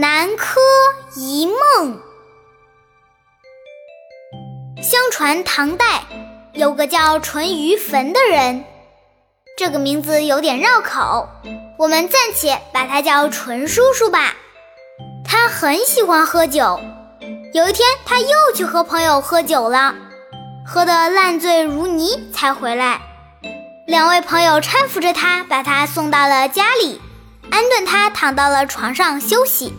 南柯一梦。相传唐代有个叫淳于棼的人，这个名字有点绕口，我们暂且把他叫淳叔叔吧。他很喜欢喝酒，有一天他又去和朋友喝酒了，喝得烂醉如泥才回来。两位朋友搀扶着他，把他送到了家里，安顿他躺到了床上休息。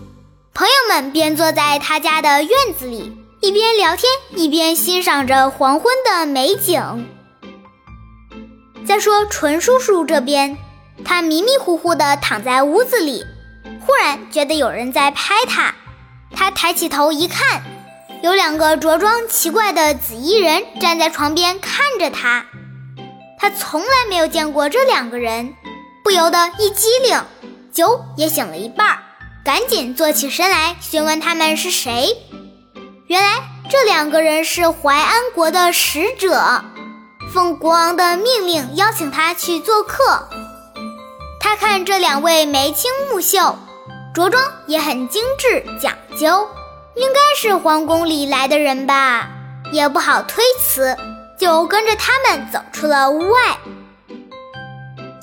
朋友们便坐在他家的院子里，一边聊天，一边欣赏着黄昏的美景。再说纯叔叔这边，他迷迷糊糊地躺在屋子里，忽然觉得有人在拍他。他抬起头一看，有两个着装奇怪的紫衣人站在床边看着他。他从来没有见过这两个人，不由得一激灵，酒也醒了一半儿。赶紧坐起身来，询问他们是谁。原来这两个人是淮安国的使者，奉国王的命令邀请他去做客。他看这两位眉清目秀，着装也很精致讲究，应该是皇宫里来的人吧，也不好推辞，就跟着他们走出了屋外。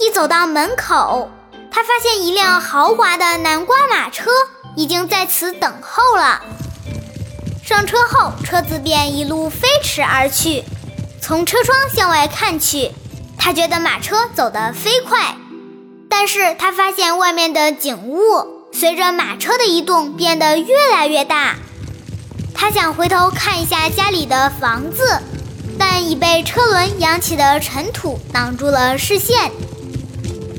一走到门口。他发现一辆豪华的南瓜马车已经在此等候了。上车后，车子便一路飞驰而去。从车窗向外看去，他觉得马车走得飞快，但是他发现外面的景物随着马车的移动变得越来越大。他想回头看一下家里的房子，但已被车轮扬起的尘土挡住了视线。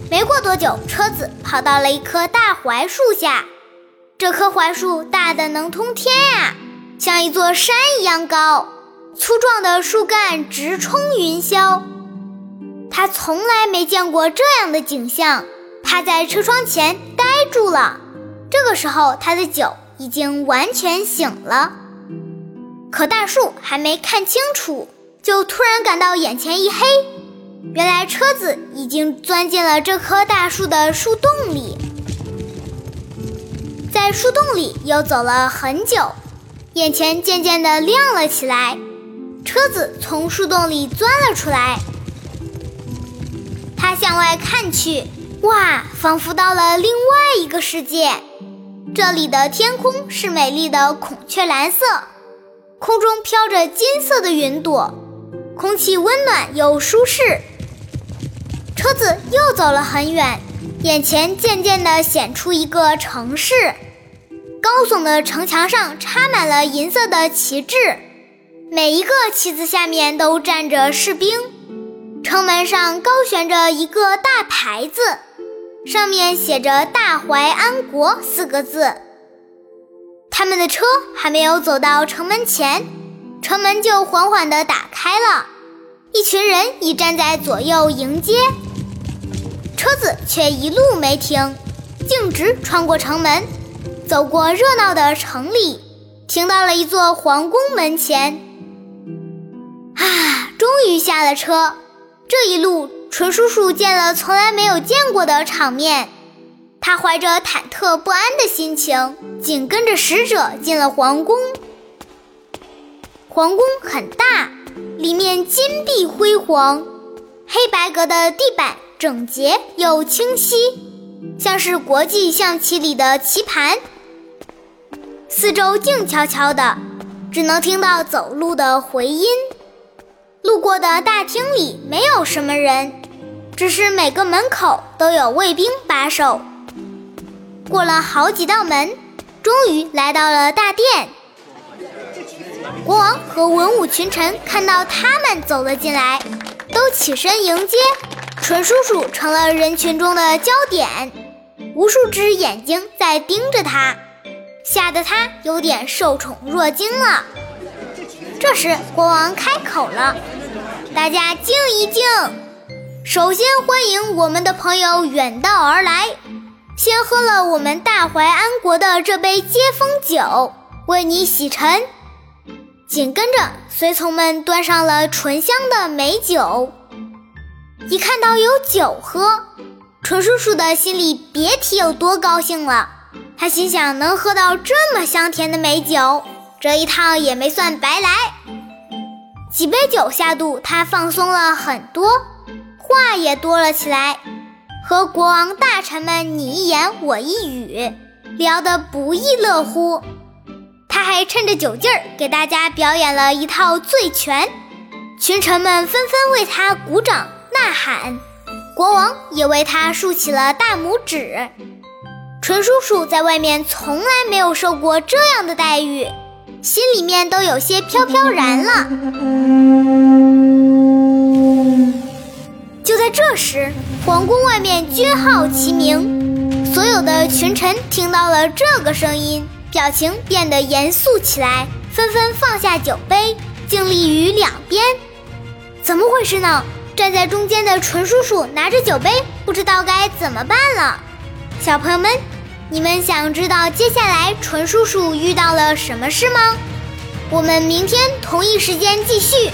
没过多久，车子跑到了一棵大槐树下。这棵槐树大的能通天呀，像一座山一样高，粗壮的树干直冲云霄。他从来没见过这样的景象，趴在车窗前呆住了。这个时候，他的酒已经完全醒了，可大树还没看清楚，就突然感到眼前一黑。原来车子已经钻进了这棵大树的树洞里，在树洞里又走了很久，眼前渐渐的亮了起来。车子从树洞里钻了出来，他向外看去，哇，仿佛到了另外一个世界。这里的天空是美丽的孔雀蓝色，空中飘着金色的云朵，空气温暖又舒适。车子又走了很远，眼前渐渐地显出一个城市。高耸的城墙上插满了银色的旗帜，每一个旗子下面都站着士兵。城门上高悬着一个大牌子，上面写着“大淮安国”四个字。他们的车还没有走到城门前，城门就缓缓地打开了，一群人已站在左右迎接。车子却一路没停，径直穿过城门，走过热闹的城里，停到了一座皇宫门前。啊，终于下了车。这一路，纯叔叔见了从来没有见过的场面，他怀着忐忑不安的心情，紧跟着使者进了皇宫。皇宫很大，里面金碧辉煌，黑白格的地板。整洁又清晰，像是国际象棋里的棋盘。四周静悄悄的，只能听到走路的回音。路过的大厅里没有什么人，只是每个门口都有卫兵把守。过了好几道门，终于来到了大殿。国王和文武群臣看到他们走了进来，都起身迎接。纯叔叔成了人群中的焦点，无数只眼睛在盯着他，吓得他有点受宠若惊了。这时，国王开口了：“大家静一静，首先欢迎我们的朋友远道而来，先喝了我们大淮安国的这杯接风酒，为你洗尘。”紧跟着，随从们端上了醇香的美酒。一看到有酒喝，纯叔叔的心里别提有多高兴了。他心想，能喝到这么香甜的美酒，这一趟也没算白来。几杯酒下肚，他放松了很多，话也多了起来，和国王大臣们你一言我一语，聊得不亦乐乎。他还趁着酒劲儿给大家表演了一套醉拳，群臣们纷纷为他鼓掌呐喊，国王也为他竖起了大拇指。纯叔叔在外面从来没有受过这样的待遇，心里面都有些飘飘然了。就在这时，皇宫外面军号齐鸣，所有的群臣听到了这个声音。表情变得严肃起来，纷纷放下酒杯，敬立于两边。怎么回事呢？站在中间的纯叔叔拿着酒杯，不知道该怎么办了。小朋友们，你们想知道接下来纯叔叔遇到了什么事吗？我们明天同一时间继续。